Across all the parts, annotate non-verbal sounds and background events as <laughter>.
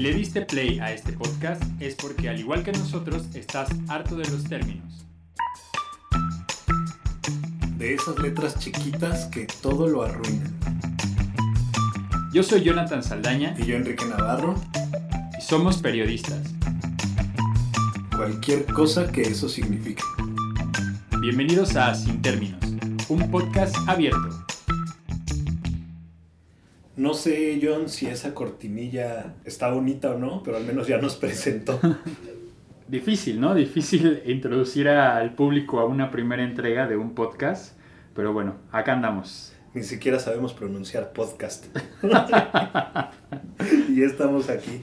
Si le diste play a este podcast es porque al igual que nosotros estás harto de los términos. De esas letras chiquitas que todo lo arruinan. Yo soy Jonathan Saldaña Y yo Enrique Navarro, y somos periodistas. cualquier cosa que eso signifique. Bienvenidos a Sin Términos, un podcast abierto. No sé, John, si esa cortinilla está bonita o no, pero al menos ya nos presentó. <laughs> Difícil, ¿no? Difícil introducir al público a una primera entrega de un podcast, pero bueno, acá andamos. Ni siquiera sabemos pronunciar podcast. <laughs> y estamos aquí.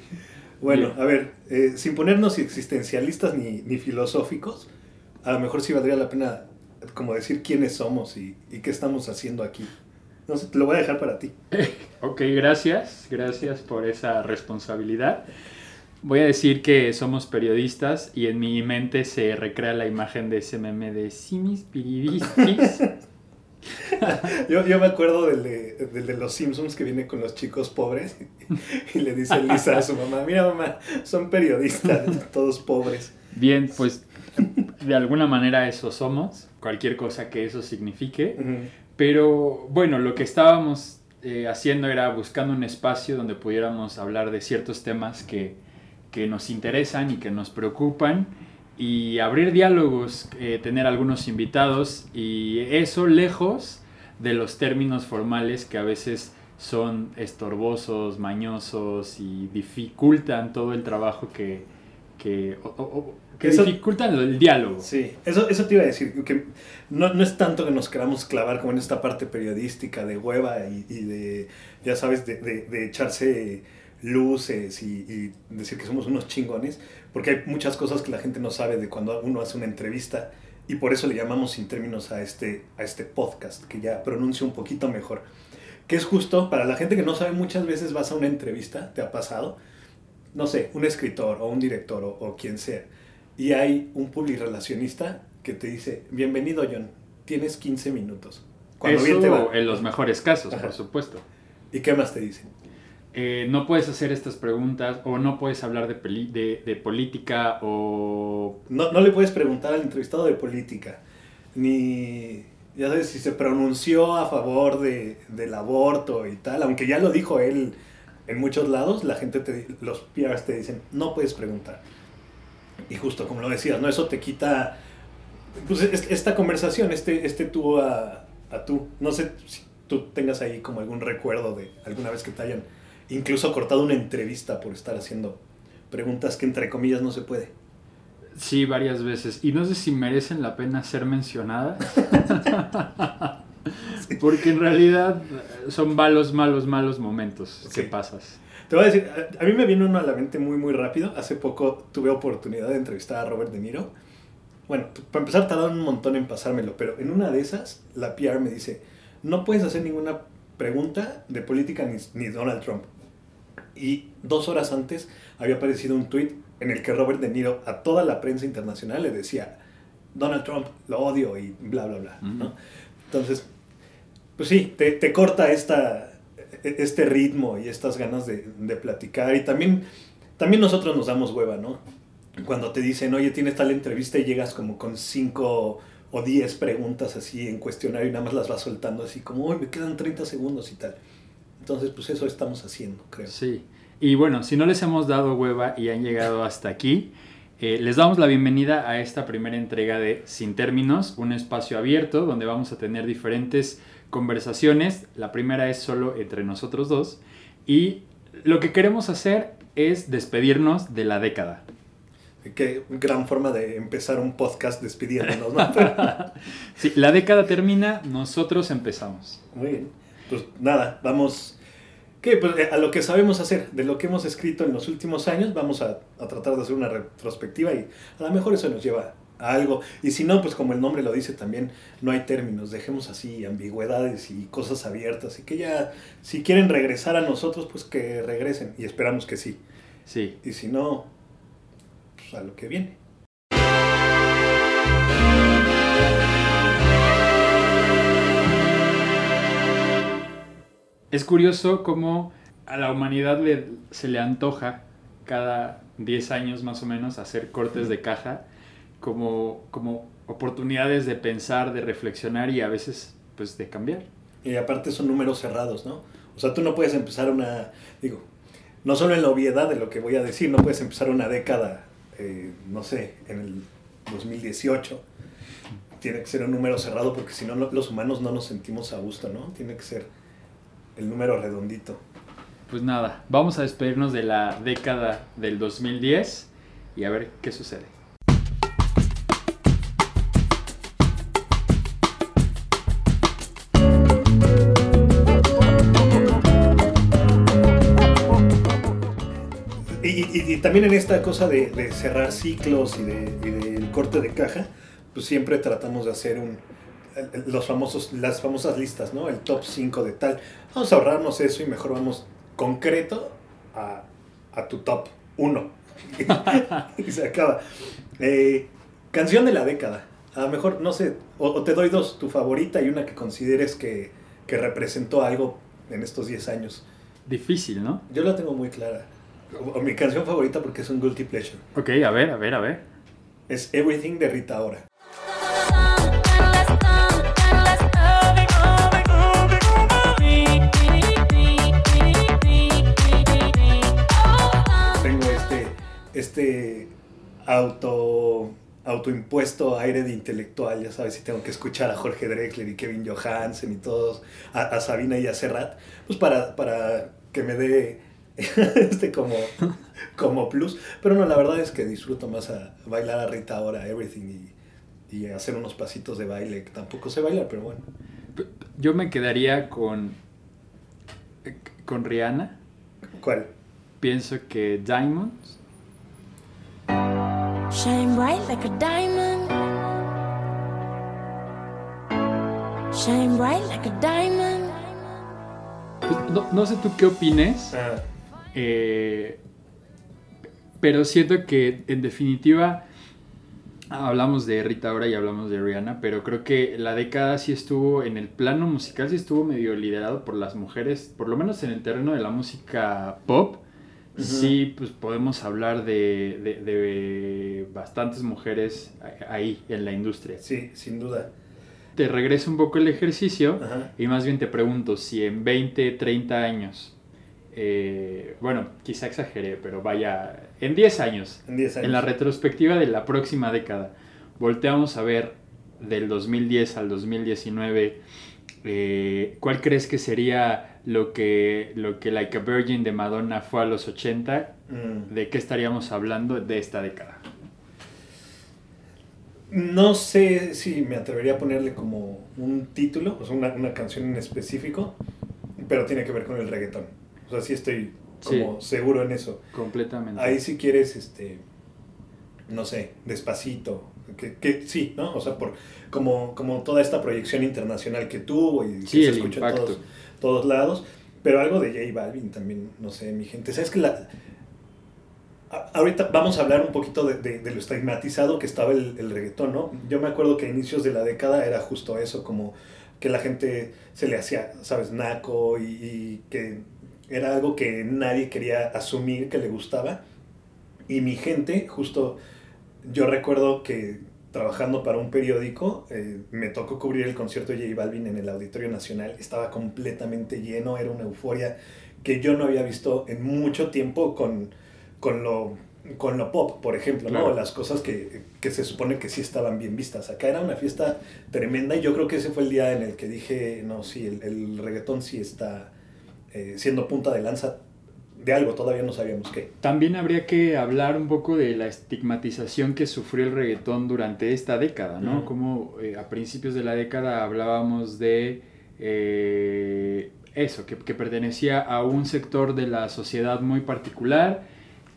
Bueno, a ver, eh, sin ponernos existencialistas ni, ni filosóficos, a lo mejor sí valdría la pena como decir quiénes somos y, y qué estamos haciendo aquí. No sé, te lo voy a dejar para ti. <laughs> Ok, gracias, gracias por esa responsabilidad. Voy a decir que somos periodistas y en mi mente se recrea la imagen de ese meme de simis periodistas. <laughs> Yo, yo me acuerdo del de, del de los Simpsons que viene con los chicos pobres <laughs> y le dice Lisa a su mamá, mira mamá, son periodistas, todos pobres. Bien, pues de alguna manera eso somos, cualquier cosa que eso signifique. Pero bueno, lo que estábamos eh, haciendo era buscando un espacio donde pudiéramos hablar de ciertos temas que, que nos interesan y que nos preocupan y abrir diálogos, eh, tener algunos invitados y eso lejos de los términos formales que a veces son estorbosos, mañosos y dificultan todo el trabajo que, que, que Eso- dificultan el diálogo. Sí, eso, eso te iba a decir, que no, no es tanto que nos queramos clavar como en esta parte periodística de hueva y, y de, ya sabes, de, de- de echarse luces y, y decir que somos unos chingones, porque hay muchas cosas que la gente no sabe de cuando uno hace una entrevista y por eso le llamamos sin términos a este, a este podcast, que ya pronuncia un poquito mejor. Que es justo, para la gente que no sabe, muchas veces vas a una entrevista, te ha pasado, no sé, un escritor o un director o, o quien sea, y hay un publirelacionista que te dice, bienvenido John, tienes 15 minutos. Cuando bien te va. Eso en los mejores casos, Ajá. por supuesto. ¿Y qué más te dicen? Eh, no puedes hacer estas preguntas o no puedes hablar de, peli- de, de política o... No, no le puedes preguntar al entrevistado de política, ni, ya sabes, si se pronunció a favor de, del aborto y tal, aunque ya lo dijo él en muchos lados, la gente, te, los PRs te dicen, no puedes preguntar. Y justo como lo decías, ¿no? Eso te quita, pues, es- esta conversación, este, este tú a, a tú. No sé si tú tengas ahí como algún recuerdo de alguna vez que te hayan incluso cortado una entrevista por estar haciendo preguntas que entre comillas no se puede. Sí, varias veces. Y no sé si merecen la pena ser mencionadas. <laughs> Porque en realidad son malos, malos, malos momentos que pasas. Te voy a decir, a, a mí me viene uno a la mente muy, muy rápido. Hace poco tuve oportunidad de entrevistar a Robert De Niro. Bueno, para empezar tardaron un montón en pasármelo, pero en una de esas, la PR me dice, no puedes hacer ninguna pregunta de política ni, ni Donald Trump. Y dos horas antes había aparecido un tweet en el que Robert De Niro a toda la prensa internacional le decía, Donald Trump, lo odio y bla, bla, bla. ¿no? Ujú. Entonces, pues sí, te, te corta esta, este ritmo y estas ganas de, de platicar. Y también, también nosotros nos damos hueva, ¿no? Cuando te dicen, oye, tienes tal entrevista y llegas como con cinco o diez preguntas así en cuestionario y nada más las vas soltando así como, uy, me quedan 30 segundos y tal. Entonces, pues eso estamos haciendo, creo. Sí. Y bueno, si no les hemos dado hueva y han llegado hasta aquí, eh, les damos la bienvenida a esta primera entrega de Sin Términos, un espacio abierto donde vamos a tener diferentes conversaciones. La primera es solo entre nosotros dos. Y lo que queremos hacer es despedirnos de la década. Qué gran forma de empezar un podcast despidiéndonos, ¿no? <laughs> Sí, la década termina, nosotros empezamos. Muy bien. Pues nada, vamos. ¿Qué? Pues eh, a lo que sabemos hacer, de lo que hemos escrito en los últimos años, vamos a, a tratar de hacer una retrospectiva y a lo mejor eso nos lleva algo. Y si no, pues como el nombre lo dice también, no hay términos, dejemos así ambigüedades y cosas abiertas. Y que ya, si quieren regresar a nosotros, pues que regresen. Y esperamos que sí. Sí. Y si no, pues a lo que viene. Es curioso cómo a la humanidad le- se le antoja cada 10 años más o menos hacer cortes de caja como, como oportunidades de pensar, de reflexionar y a veces pues de cambiar. Y aparte son números cerrados, ¿no? O sea, tú no puedes empezar una, digo, no solo en la obviedad de lo que voy a decir, no puedes empezar una década, eh, no sé, en el 2018. Tiene que ser un número cerrado porque si no los humanos no nos sentimos a gusto, ¿no? Tiene que ser el número redondito. Pues nada, vamos a despedirnos de la década del 2010 y a ver qué sucede. Y, también en esta cosa de, cerrar ciclos y del corte de caja, pues siempre tratamos de hacer un, los famosos, las famosas listas, ¿no? El top 5 de tal. Vamos a ahorrarnos eso y mejor vamos concreto a, tu top 1. <laughs> y se acaba. Eh, canción de la década. A lo mejor, no sé, o, te doy dos, tu favorita y una que consideres que, que representó algo en estos 10 años. Difícil, ¿no? Yo la tengo muy clara. O, mi canción favorita porque es un guilty pleasure. Ok, a ver, a ver, a ver. Es Everything de Rita Ora. Tengo este, este auto autoimpuesto aire de intelectual, ya sabes, si tengo que escuchar a Jorge Drexler y Kevin Johansen y todos, a, Sabina y a Serrat, pues para, para que me dé <laughs> este como, como plus. Pero no, la verdad es que disfruto más a bailar a Rita ahora, Everything, y, y hacer unos pasitos de baile, que tampoco sé bailar, pero bueno. Yo me quedaría con, con Rihanna. ¿Cuál? Pienso que Diamonds. Shine bright like a diamond. Shine bright like a diamond. Pues, no, sé tú qué opines. Ah. Eh, pero siento que en definitiva hablamos de Rita ahora y hablamos de Rihanna, pero creo que la década sí estuvo en el plano musical, sí estuvo medio liderado por las mujeres, por lo menos en el terreno de la música pop. Sí, pues podemos hablar de, bastantes mujeres ahí en la industria. Sí, sin duda. Te regreso un poco el ejercicio y más bien te pregunto si en 20, 30 años eh, bueno, quizá exageré, pero vaya, en 10 años, en la retrospectiva de la próxima década, volteamos a ver del 2010 al 2019, eh, ¿cuál crees que sería lo que, lo que Like a Virgin de Madonna fue a los 80? Mm. ¿De qué estaríamos hablando de esta década? No sé si me atrevería a ponerle como un título, o sea, una, una canción en específico, pero tiene que ver con el reggaetón. O sea, sí estoy como seguro en eso. Completamente. Ahí si quieres, este, no sé, despacito. Que, que sí, ¿no? O sea, por como, como toda esta proyección internacional que tuvo y que se escucha en todos, todos lados. Pero algo de J Balvin también, no sé, mi gente. ¿Sabes que la, ahorita vamos a hablar un poquito de, de, lo estigmatizado que estaba el, el, reggaetón, ¿no? Yo me acuerdo que a inicios de la década era justo eso, como que la gente se le hacía, ¿sabes? Naco y, y que era algo que nadie quería asumir que le gustaba. Y mi gente, justo yo recuerdo que trabajando para un periódico, eh, me tocó cubrir el concierto de J Balvin en el Auditorio Nacional. Estaba completamente lleno, era una euforia que yo no había visto en mucho tiempo con, con, lo, con lo pop, por ejemplo, ¿no? Las cosas que, que, se supone que sí estaban bien vistas. Acá era una fiesta tremenda y yo creo que ese fue el día en el que dije, no, sí, el, el reggaetón sí está eh, siendo punta de lanza de algo, todavía no sabíamos qué. También habría que hablar un poco de la estigmatización que sufrió el reggaetón durante esta década, ¿no? Como eh, a principios de la década hablábamos de eh, eso, que, que, pertenecía a un sector de la sociedad muy particular,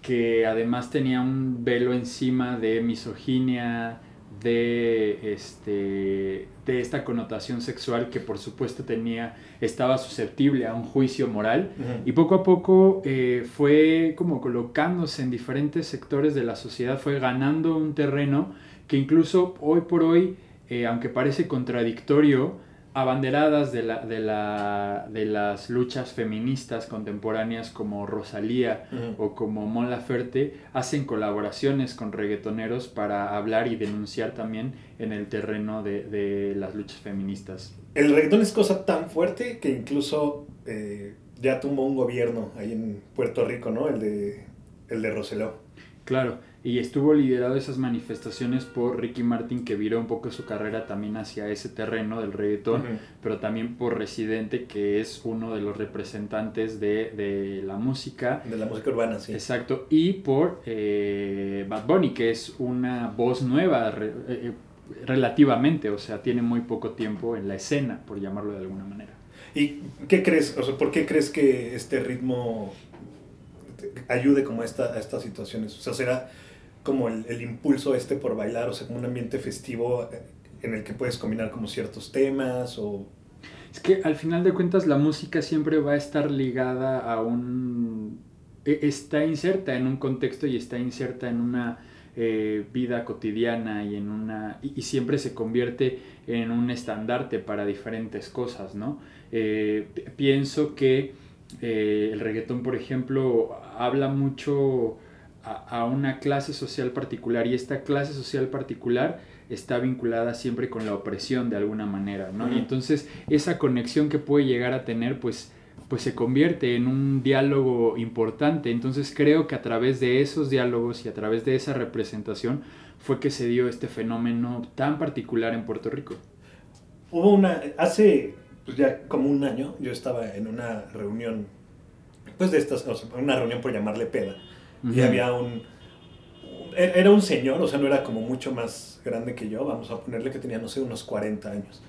que además tenía un velo encima de misoginia, de, este, de esta connotación sexual que por supuesto tenía, estaba susceptible a un juicio moral. Y poco a poco eh, fue como colocándose en diferentes sectores de la sociedad, fue ganando un terreno que incluso hoy por hoy, eh, aunque parece contradictorio, abanderadas de, la, de, la, de las luchas feministas contemporáneas como Rosalía o como Mon Laferte hacen colaboraciones con reggaetoneros para hablar y denunciar también en el terreno de, de las luchas feministas. El reggaetón es cosa tan fuerte que incluso eh, ya tumbó un gobierno ahí en Puerto Rico, ¿no? El de, el de Roseló. Claro, y estuvo liderado esas manifestaciones por Ricky Martin que viró un poco su carrera también hacia ese terreno del reggaetón, pero también por Residente que es uno de los representantes de, de la música. De la música urbana, sí. Exacto, y por eh, Bad Bunny, que es una voz nueva re- eh, relativamente, o sea, tiene muy poco tiempo en la escena, por llamarlo de alguna manera. ¿Y qué crees? O sea, ¿por qué crees que este ritmo ayude como a, esta, a estas situaciones? O sea, ¿será como el, el impulso este por bailar? O sea, como un ambiente festivo eh, en el que puedes combinar como ciertos temas o... Es que al final de cuentas la música siempre va a estar ligada a un... e- Está inserta en un contexto y está inserta en una eh, vida cotidiana y en una... Y, siempre se convierte en un estandarte para diferentes cosas, ¿no? Eh, pi- pienso que el reggaetón, por ejemplo, habla mucho a, a una clase social particular y esta clase social particular está vinculada siempre con la opresión de alguna manera, ¿no? Y entonces esa conexión que puede llegar a tener, pues, pues se convierte en un diálogo importante. Entonces creo que a través de esos diálogos y a través de esa representación fue que se dio este fenómeno tan particular en Puerto Rico. Hubo una... Hace pues ya como un año yo estaba en una reunión, pues de estas, o sea, una reunión por llamarle peda. Y Ujú. había un, un- Era un señor, o sea, no era como mucho más grande que yo, vamos a ponerle que tenía, no sé, unos 40 años.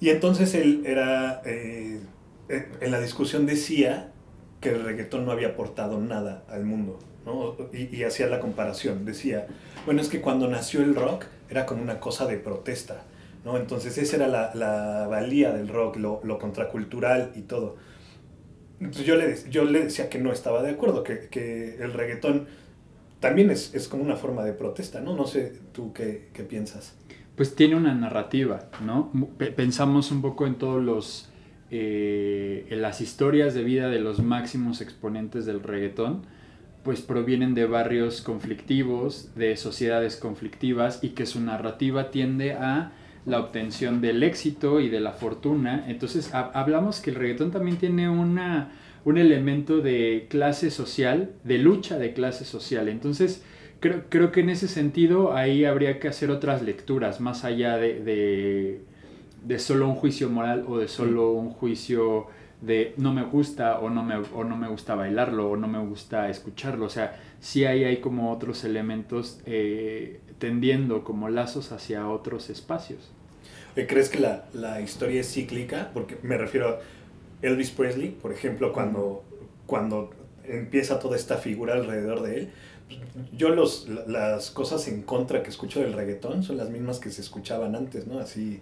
Y entonces él era, eh, eh, en la discusión decía que el reggaetón no había aportado nada al mundo, ¿no? Y, y hacía la comparación, decía, bueno, es que cuando nació el rock era como una cosa de protesta, ¿no? Entonces esa era la, la valía del rock, lo, lo contracultural y todo. Entonces yo le, yo le decía que no estaba de acuerdo, que, que el reggaetón también es, es como una forma de protesta, ¿no? No sé tú qué, qué piensas. pues tiene una narrativa, ¿no? Pensamos un poco en todos los, eh, en las historias de vida de los máximos exponentes del reggaetón, pues provienen de barrios conflictivos, de sociedades conflictivas y que su narrativa tiende a la obtención del éxito y de la fortuna. Entonces ha- hablamos que el reggaetón también tiene una, un elemento de clase social, de lucha de clase social. Entonces creo, creo que en ese sentido ahí habría que hacer otras lecturas, más allá de, de, de solo un juicio moral o de solo un juicio de no me gusta o no me, o no me gusta bailarlo o no me gusta escucharlo. O sea, sí ahí hay como otros elementos eh, tendiendo como lazos hacia otros espacios. Eh, ¿Crees que la, la historia es cíclica? Porque me refiero a Elvis Presley, por ejemplo, cuando, cuando empieza toda esta figura alrededor de él. Yo los, la- las cosas en contra que escucho del reggaetón son las mismas que se escuchaban antes, ¿no? Así,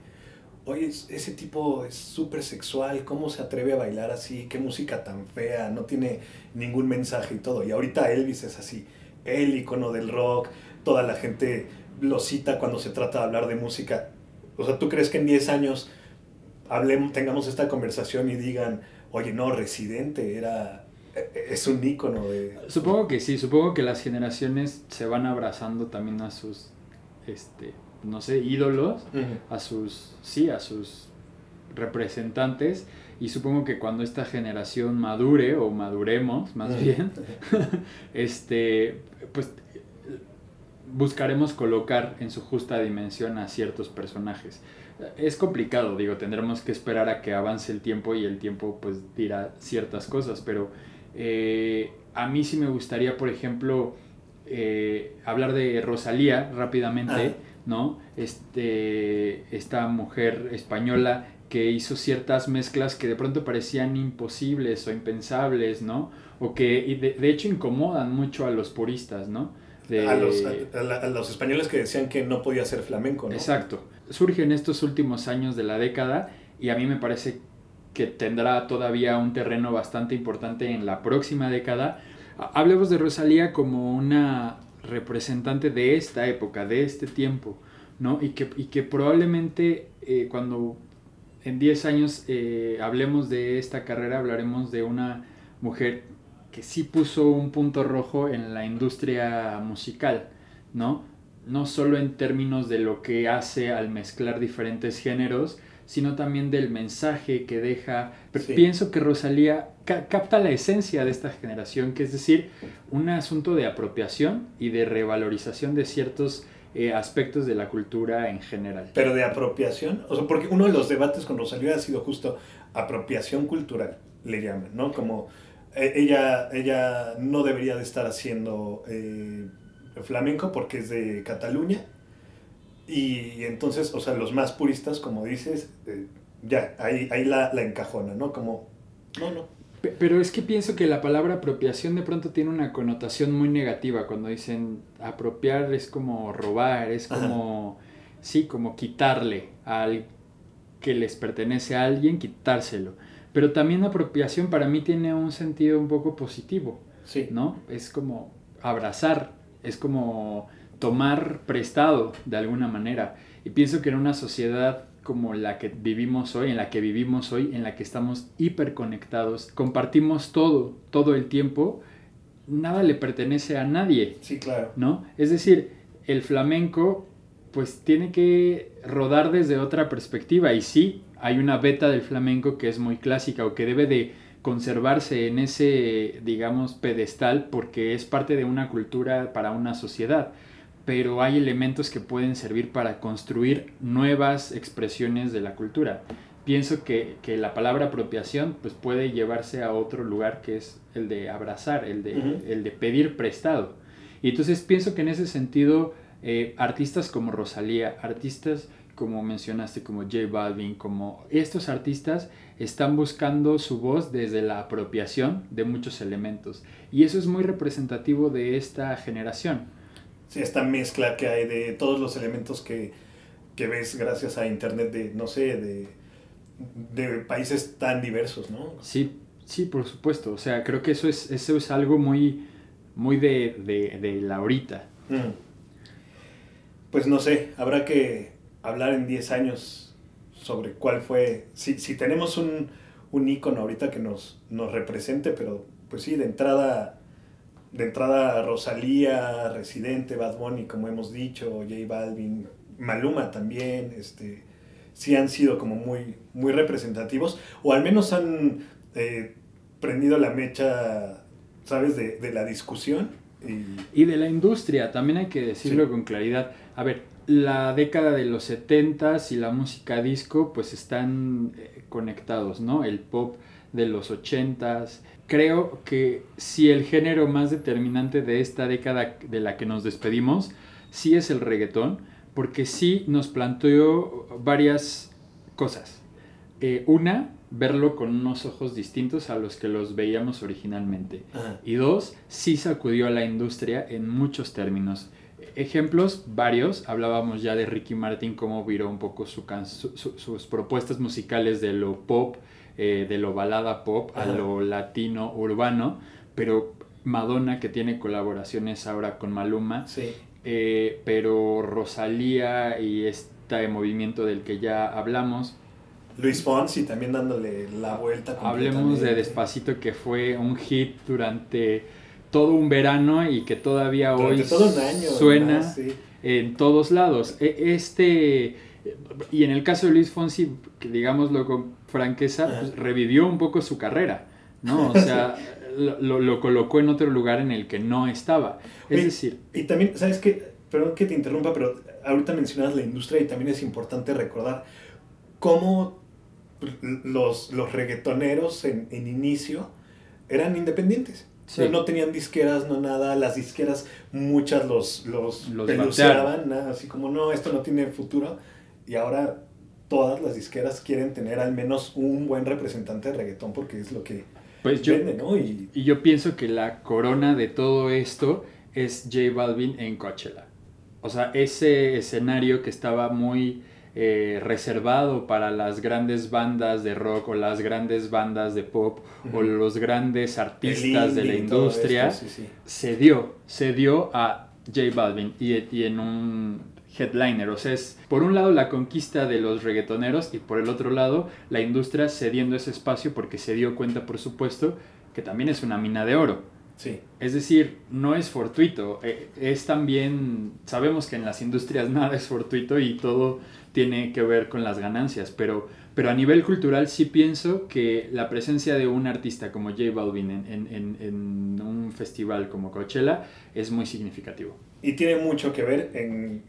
oye, es- ese tipo es súper sexual, ¿cómo se atreve a bailar así? ¿Qué música tan fea? No tiene ningún mensaje y todo. Y ahorita Elvis es así, el icono del rock, toda la gente lo cita cuando se trata de hablar de música. O sea, ¿tú crees que en 10 años hablemos, tengamos esta conversación y digan, oye, no, Residente era, e- es un ícono de... Supongo que sí, supongo que las generaciones se van abrazando también a sus, este, no sé, ídolos, a sus, sí, a sus representantes. Y supongo que cuando esta generación madure o maduremos más bien, <laughs> este, pues buscaremos colocar en su justa dimensión a ciertos personajes. Es complicado, digo, tendremos que esperar a que avance el tiempo y el tiempo pues dirá ciertas cosas, pero eh, a mí sí me gustaría, por ejemplo, eh, hablar de Rosalía rápidamente, Ah. ¿no? Este, esta mujer española que hizo ciertas mezclas que de pronto parecían imposibles o impensables, ¿no? O que de hecho incomodan mucho a los puristas, ¿no? De- A, los, a- a la- a los españoles que decían que no podía ser flamenco, ¿no? Exacto. Surge en estos últimos años de la década y a mí me parece que tendrá todavía un terreno bastante importante en la próxima década. Ha- Hablemos de Rosalía como una representante de esta época, de este tiempo, ¿no? Y que, y que probablemente eh, cuando en 10 años eh, hablemos de esta carrera, hablaremos de una mujer que sí puso un punto rojo en la industria musical, ¿no? No solo en términos de lo que hace al mezclar diferentes géneros, sino también del mensaje que deja. Sí. Pienso que Rosalía ca- capta la esencia de esta generación, que es decir, un asunto de apropiación y de revalorización de ciertos eh, aspectos de la cultura en general. Pero de apropiación, o sea, porque uno de los debates con Rosalía ha sido justo apropiación cultural, le llaman, ¿no? Como ella, ella no debería de estar haciendo eh, flamenco porque es de Cataluña. Y entonces, o sea, los más puristas, como dices, eh, ya, ahí, ahí la, la encajona, ¿no? Como, no, no. Pe- Pero es que pienso que la palabra apropiación de pronto tiene una connotación muy negativa. Cuando dicen apropiar es como robar, es Ajá. como, sí, como quitarle al que les pertenece a alguien, quitárselo. Pero también apropiación para mí tiene un sentido un poco positivo, Sí. ¿no? Es como abrazar, es como tomar prestado de alguna manera. Y pienso que en una sociedad como la que vivimos hoy, en la que vivimos hoy, en la que estamos hiperconectados, compartimos todo, todo el tiempo, nada le pertenece a nadie, Sí, claro. ¿no? Es decir, el flamenco pues tiene que rodar desde otra perspectiva y sí, hay una beta del flamenco que es muy clásica o que debe de conservarse en ese, digamos, pedestal porque es parte de una cultura para una sociedad, pero hay elementos que pueden servir para construir nuevas expresiones de la cultura. Pienso que, que la palabra apropiación pues puede llevarse a otro lugar que es el de abrazar, el de, el de pedir prestado. Y entonces pienso que en ese sentido, eh, artistas como Rosalía, artistas como mencionaste, como J Balvin, como estos artistas están buscando su voz desde la apropiación de muchos elementos. Y eso es muy representativo de esta generación. Sí, esta mezcla que hay de todos los elementos que, que ves gracias a internet de, no sé, de, de países tan diversos, ¿no? Sí, sí, por supuesto. O sea, creo que eso es, eso es algo muy, muy de, de, de la ahorita. Mm. Pues no sé, habrá que hablar en 10 años sobre cuál fue, si, si tenemos un, un ícono ahorita que nos, nos represente, pero pues sí, de entrada, de entrada Rosalía, Residente, Bad Bunny, como hemos dicho, J Balvin, Maluma también, este, sí han sido como muy, muy representativos, o al menos han eh, prendido la mecha, ¿sabes?, de, de la discusión. Y, Y de la industria, también hay que decirlo Sí. con claridad. A ver, la década de los 70s y la música disco pues están eh, conectados, ¿no? El pop de los 80s. Creo que si el género más determinante de esta década de la que nos despedimos, sí es el reggaetón, porque sí nos planteó varias cosas. Eh, una, verlo con unos ojos distintos a los que los veíamos originalmente. Ajá. Y dos, sí sacudió a la industria en muchos términos. Ejemplos varios, hablábamos ya de Ricky Martin, cómo viró un poco su can- su- su- sus propuestas musicales de lo pop, eh, de lo balada pop a Ajá. lo latino urbano, pero Madonna que tiene colaboraciones ahora con Maluma, Sí. eh, pero Rosalía y este movimiento del que ya hablamos, Luis Fonsi también dándole la vuelta. Hablemos de. Despacito que fue un hit durante todo un verano y que todavía Durante hoy todo un año. suena sí. en todos lados. E- Este y en el caso de Luis Fonsi, que digámoslo con franqueza, pues, revivió un poco su carrera, ¿no? O <laughs> sea, lo, lo- lo colocó en otro lugar en el que no estaba. Es decir, Y también, ¿sabes qué? Perdón que te interrumpa, pero ahorita mencionas la industria y también es importante recordar cómo los, los reggaetoneros en, en inicio eran independientes. Sí. no tenían disqueras, no nada. Las disqueras, muchas los, los, Los así como, no, esto no tiene futuro. Y ahora todas las disqueras quieren tener al menos un buen representante de reggaetón porque es lo que pues yo, vende, ¿no? Y Y yo pienso que la corona de todo esto es J Balvin en Coachella. O sea, ese escenario que estaba muy eh, reservado para las grandes bandas de rock o las grandes bandas de pop o los grandes artistas de la industria esto, sí, sí. se dio, se dio a J Balvin y, y en un headliner. O sea, es por un lado la conquista de los reggaetoneros y por el otro lado la industria cediendo ese espacio porque se dio cuenta, por supuesto, que también es una mina de oro. Sí. Es decir, no es fortuito, eh, es también, sabemos que en las industrias <laughs> nada es fortuito y todo tiene que ver con las ganancias, pero, pero a nivel cultural sí pienso que la presencia de un artista como J Balvin en, en- un festival como Coachella es muy significativo. Y tiene mucho que ver en,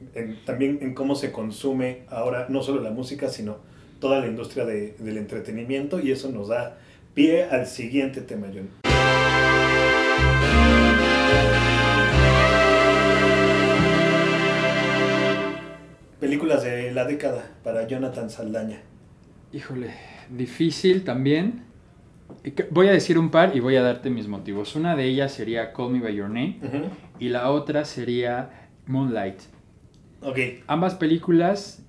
también en cómo se consume ahora no solo la música, sino toda la industria de- del entretenimiento y eso nos da pie al siguiente tema, John. Películas de la década para Jonathan Saldaña. Híjole, difícil también. Que- Voy a decir un par y voy a darte mis motivos. Una de ellas sería Call Me By Your Name y la otra sería Moonlight. Ok, Ambas películas,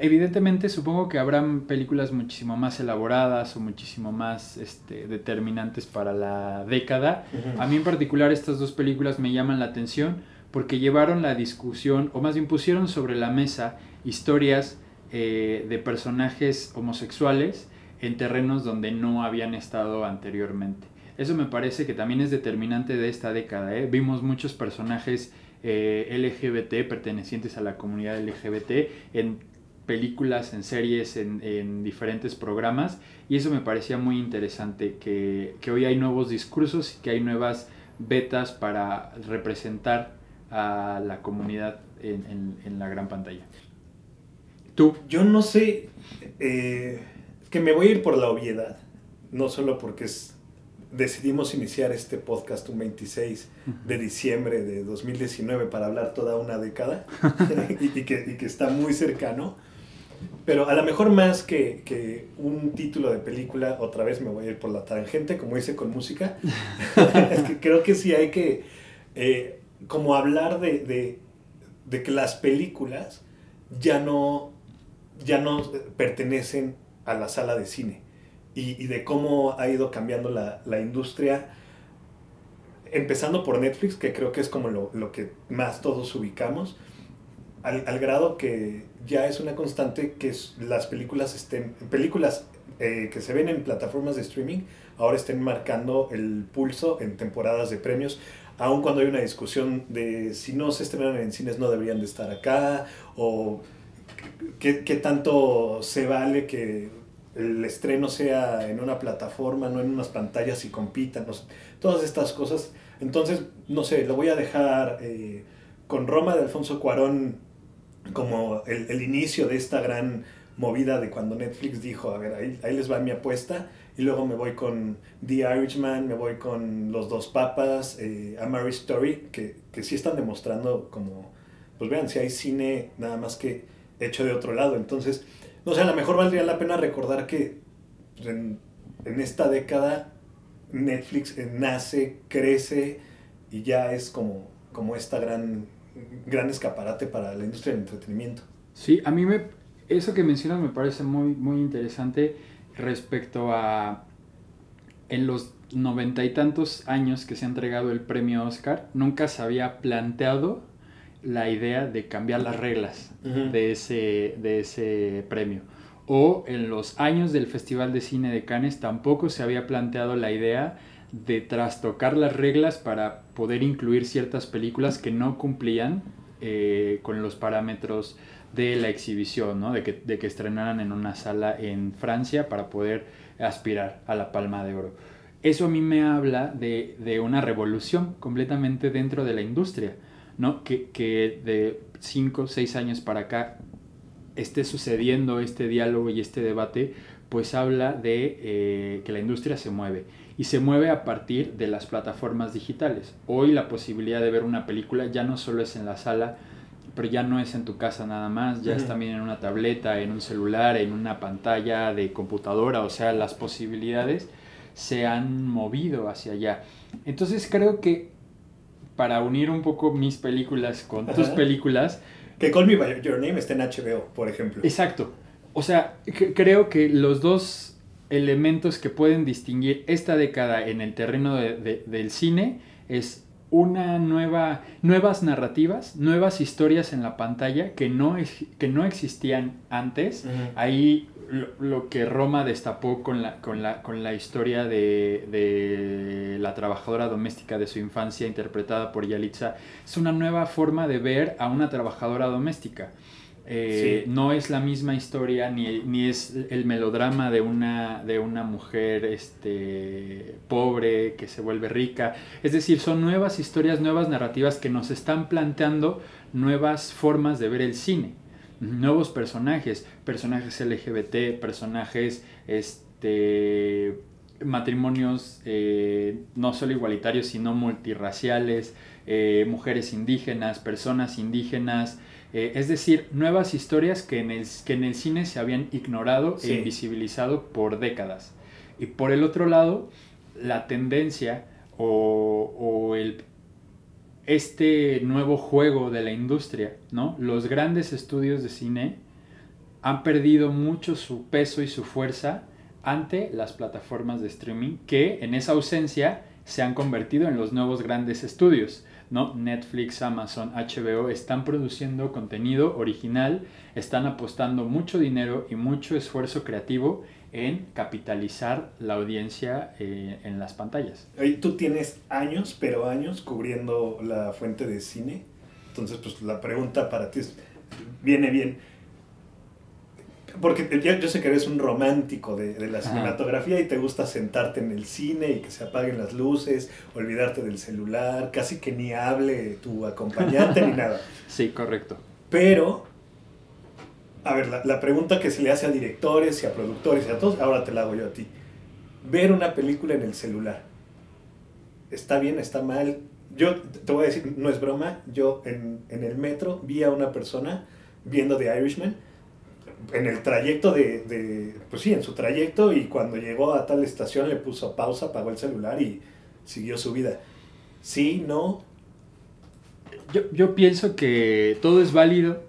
evidentemente supongo que habrán películas muchísimo más elaboradas o muchísimo más este, determinantes para la década. A mí en particular estas dos películas me llaman la atención porque llevaron la discusión, o más bien pusieron sobre la mesa historias eh, de personajes homosexuales en terrenos donde no habían estado anteriormente. Eso me parece que también es determinante de esta década. ¿eh? Vimos muchos personajes eh, LGBT pertenecientes a la comunidad LGBT en películas, en series, en, en diferentes programas y eso me parecía muy interesante que, que hoy hay nuevos discursos y que hay nuevas betas para representar a la comunidad en, en- en la gran pantalla. Tú, Yo no sé, eh, que me voy a ir por la obviedad, no solo porque es- decidimos iniciar este podcast un 26 de diciembre de 2019 para hablar toda una década <laughs> y, y que, y que está muy cercano, pero a lo mejor más que, que un título de película, otra vez me voy a ir por la tangente, como hice con música, <laughs> <laughs> es que creo que sí hay que eh, como hablar de, de, de que las películas ya no, ya no pertenecen a la sala de cine y, y de cómo ha ido cambiando la, la industria, empezando por Netflix, que creo que es como lo, lo que más todos ubicamos, al, al grado que ya es una constante que las películas estén, películas eh, que se ven en plataformas de streaming, ahora estén marcando el pulso en temporadas de premios, aun cuando hay una discusión de si no se estrenan en cines no deberían de estar acá, o qué, qué tanto se vale que el estreno sea en una plataforma, no en unas pantallas y compitan, no sé, todas estas cosas. Entonces, no sé, lo voy a dejar eh, con Roma de Alfonso Cuarón como el, el inicio de esta gran movida de cuando Netflix dijo, a ver, ahí, ahí les va mi apuesta, y luego me voy con The Irishman, me voy con Los Dos Papas, eh, Story, que, que sí están demostrando como, pues vean, si hay cine nada más que hecho de otro lado, entonces, no sé, a lo mejor valdría la pena recordar que en, en esta década Netflix eh, nace, crece y ya es como, como esta gran, gran escaparate para la industria del entretenimiento. Sí, a mí me, eso que mencionas me parece muy, muy interesante respecto a en los noventa y tantos años que se ha entregado el premio Oscar, nunca se había planteado la idea de cambiar las reglas de, ese, de ese premio. O en los años del Festival de Cine de Cannes tampoco se había planteado la idea de trastocar las reglas para poder incluir ciertas películas que no cumplían eh, con los parámetros de la exhibición, ¿no? de, que, de que estrenaran en una sala en Francia para poder aspirar a la Palma de Oro. Eso a mí me habla de, de una revolución completamente dentro de la industria, ¿no? que, que de 5 o 6 años para acá esté sucediendo este diálogo y este debate, pues habla de eh, que la industria se mueve y se mueve a partir de las plataformas digitales. Hoy la posibilidad de ver una película ya no solo es en la sala, pero ya no es en tu casa nada más, ya es Ujú. también en una tableta, en un celular, en una pantalla de computadora, o sea, las posibilidades se han movido hacia allá. Entonces creo que para unir un poco mis películas con tus películas, Que Call Me By Your Name está en HBO, por ejemplo. Exacto. O sea, creo que los dos elementos que pueden distinguir esta década en el terreno de- de- del cine es una nueva, nuevas narrativas, nuevas historias en la pantalla que no, es- que no existían antes. Ahí lo, lo que Roma destapó con la, con la, con la historia de, de la trabajadora doméstica de su infancia interpretada por Yalitza es una nueva forma de ver a una trabajadora doméstica. Eh, Sí. No es la misma historia ni, ni es el melodrama de una, de una mujer este, pobre que se vuelve rica. Es decir, son nuevas historias, nuevas narrativas que nos están planteando nuevas formas de ver el cine. Nuevos personajes, personajes LGBT, personajes este, matrimonios eh, no solo igualitarios, sino multirraciales, eh, mujeres indígenas, personas indígenas, eh, es decir, nuevas historias que en, el, que en el cine se habían ignorado Sí. e invisibilizado por décadas. Y por el otro lado, la tendencia o, o el, este nuevo juego de la industria, ¿no? Los grandes estudios de cine han perdido mucho su peso y su fuerza ante las plataformas de streaming que en esa ausencia se han convertido en los nuevos grandes estudios. ¿No? Netflix, Amazon, HBO están produciendo contenido original, están apostando mucho dinero y mucho esfuerzo creativo en capitalizar la audiencia eh, en las pantallas. Tú tienes años, pero años cubriendo la fuente de cine. Entonces, pues la pregunta para ti es, viene bien. Porque yo, yo sé que eres un romántico de, de la Ajá. cinematografía y te gusta sentarte en el cine y que se apaguen las luces, olvidarte del celular, casi que ni hable tu acompañante ni <laughs> nada. Sí, correcto. Pero, a ver, la, la pregunta que se le hace a directores y a productores y a todos, ahora te la hago yo a ti. Ver una película en el celular. ¿Está bien? ¿Está mal? Yo te voy a decir, no es broma, yo en, en el metro vi a una persona viendo The Irishman en el trayecto de, de, pues sí, en su trayecto y cuando llegó a tal estación le puso pausa, apagó el celular y siguió su vida. Sí, no, Yo, yo pienso que todo es válido,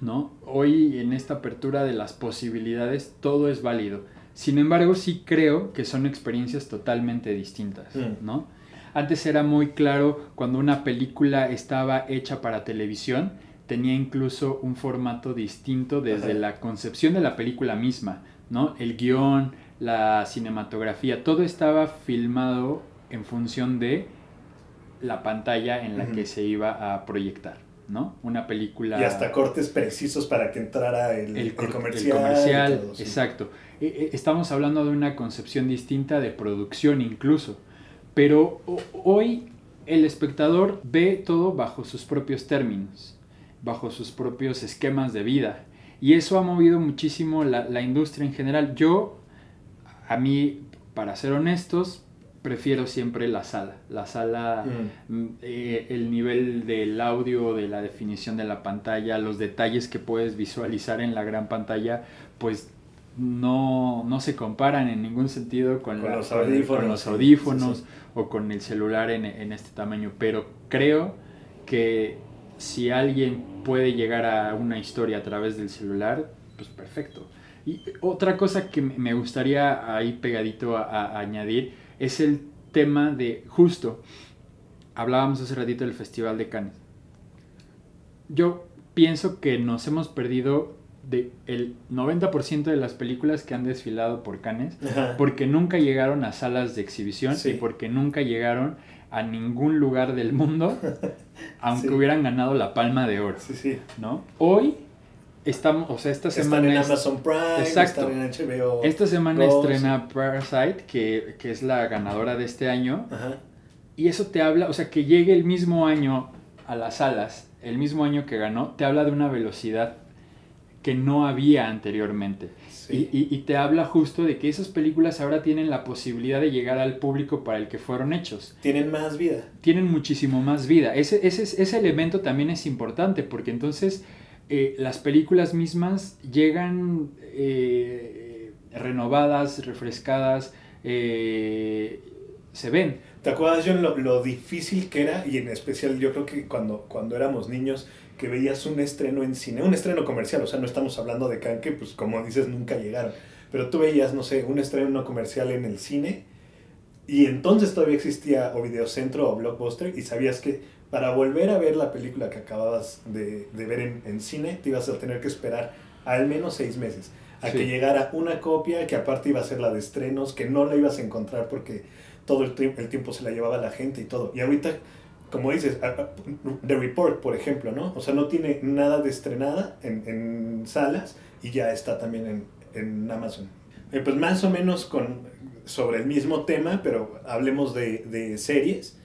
¿no? Hoy en esta apertura de las posibilidades, todo es válido. Sin embargo, sí creo que son experiencias totalmente distintas, Mm. ¿no? Antes era muy claro cuando una película estaba hecha para televisión, tenía incluso un formato distinto desde Ajá. la concepción de la película misma, ¿no? El guion, la cinematografía, todo estaba filmado en función de la pantalla en la que se iba a proyectar, ¿no? Una película... y hasta cortes precisos para que entrara el, el, el cor- el comercial. y comercial, todo, sí. exacto. Eh, eh, Estamos hablando de una concepción distinta de producción incluso, pero ho- hoy el espectador ve todo bajo sus propios términos, bajo sus propios esquemas de vida, y eso ha movido muchísimo la, la industria en general. Yo, a mí, para ser honestos, prefiero siempre la sala. La sala Mm. Mm, eh, el nivel del audio, de la definición de la pantalla, los detalles que puedes visualizar en la gran pantalla, pues no, no se comparan en ningún sentido con, Con la- los con audífonos, los sí, audífonos sí, sí. o con el celular en, en este tamaño. Pero creo que si alguien puede llegar a una historia a través del celular, pues perfecto. Y otra cosa que me gustaría ahí pegadito a, a añadir es el tema de justo, hablábamos hace ratito del Festival de Cannes. Yo pienso que nos hemos perdido de el 90% de las películas que han desfilado por Cannes porque nunca llegaron a salas de exhibición Sí. y porque nunca llegaron a ningún lugar del mundo <laughs> aunque Sí. hubieran ganado la palma de oro, Sí, sí. ¿no? Hoy estamos, o sea, esta Están semana en es- Amazon Prime, Exacto. están en HBO. esta semana estrena Parasite, que, que es la ganadora de este año, Ajá. y eso te habla, o sea, que llegue el mismo año a las salas, el mismo año que ganó, te habla de una velocidad que no había anteriormente. Sí. Y, y- y te habla justo de que esas películas ahora tienen la posibilidad de llegar al público para el que fueron hechos. Tienen más vida. Tienen muchísimo más vida. Ese, ese, ese elemento también es importante porque entonces eh, las películas mismas llegan eh, renovadas, refrescadas, eh, se ven. ¿Te acuerdas, John, lo, lo difícil que era? Y en especial yo creo que cuando, cuando éramos niños, que veías un estreno en cine, un estreno comercial, o sea, no estamos hablando de Cannes, que pues como dices, nunca llegaron. Pero tú veías, no sé, un estreno comercial en el cine Y entonces todavía existía o Videocentro o Blockbuster y sabías que para volver a ver la película que acababas de, de ver en, en, cine, te ibas a tener que esperar al menos seis meses a Sí. que llegara una copia que aparte iba a ser la de estrenos, que no la ibas a encontrar porque todo el, el tiempo se la llevaba la gente y todo. Y ahorita, como dices, The Report, por ejemplo, ¿no? O sea, no tiene nada de estrenada en, en salas y ya está también en, en Amazon. Eh, pues más o menos con, sobre el mismo tema, pero hablemos de, de series.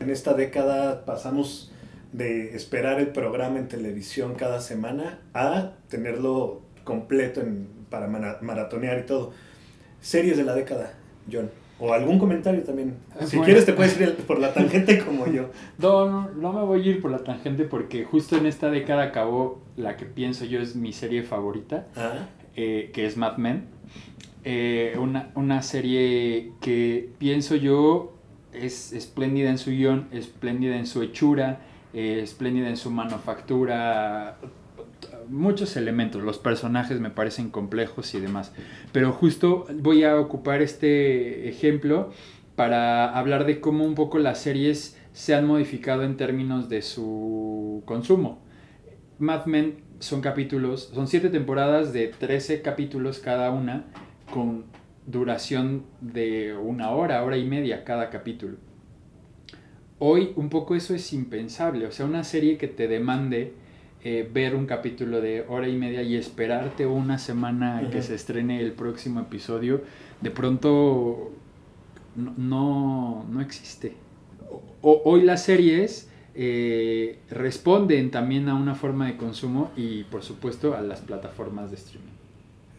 En esta década pasamos de esperar el programa en televisión cada semana a tenerlo completo en- para mara- maratonear y todo. Series de la década, John. O algún comentario también. Ah, Si bueno. quieres te puedes ir por la tangente como yo. No, no, no me voy a ir por la tangente porque justo en esta década acabó la que pienso yo es mi serie favorita, Ah, eh, que es Mad Men. Eh, una, una serie que pienso yo es espléndida en su guion, espléndida en su hechura, eh, espléndida en su manufactura, muchos elementos, los personajes me parecen complejos y demás. Pero justo voy a ocupar este ejemplo para hablar de cómo un poco las series se han modificado en términos de su consumo. Mad Men son capítulos, son siete temporadas de 13 capítulos cada una, con duración de una hora, hora y media cada capítulo. Hoy un poco eso es impensable, o sea, una serie que te demande eh, ver un capítulo de hora y media y esperarte una semana que se estrene el próximo episodio, de pronto no, no, no existe. O- hoy las series eh, responden también a una forma de consumo y por supuesto a las plataformas de streaming.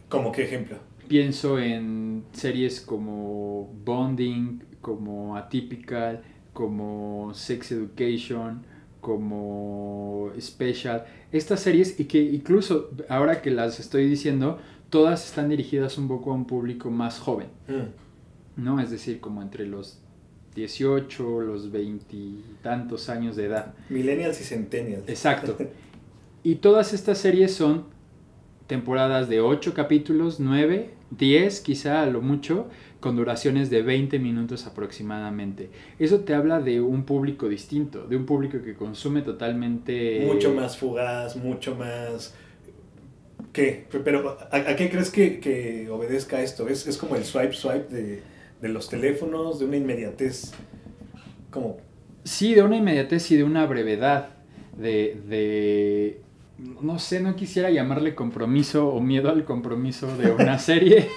¿Como qué ejemplo? Pienso en series como Bonding, como Atypical, como Sex Education, como Special. Estas series y que incluso ahora que las estoy diciendo, todas están dirigidas un poco a un público más joven, Mm. ¿no? Es decir, como entre los 18, los 20 y tantos años de edad. Millennials y Centennials. Exacto. <laughs> Y todas estas series son temporadas de 8 capítulos, 9, 10 quizá a lo mucho, con duraciones de 20 minutos aproximadamente. Eso te habla de un público distinto, de un público que consume totalmente... Mucho más fugaz, mucho más... ¿Qué? Pero ¿a, a qué crees que, que obedezca esto? ¿Es, es como el swipe swipe de, de los teléfonos, de una inmediatez como... Sí, de una inmediatez y de una brevedad, de, de... No sé, no quisiera llamarle compromiso o miedo al compromiso de una <laughs> serie.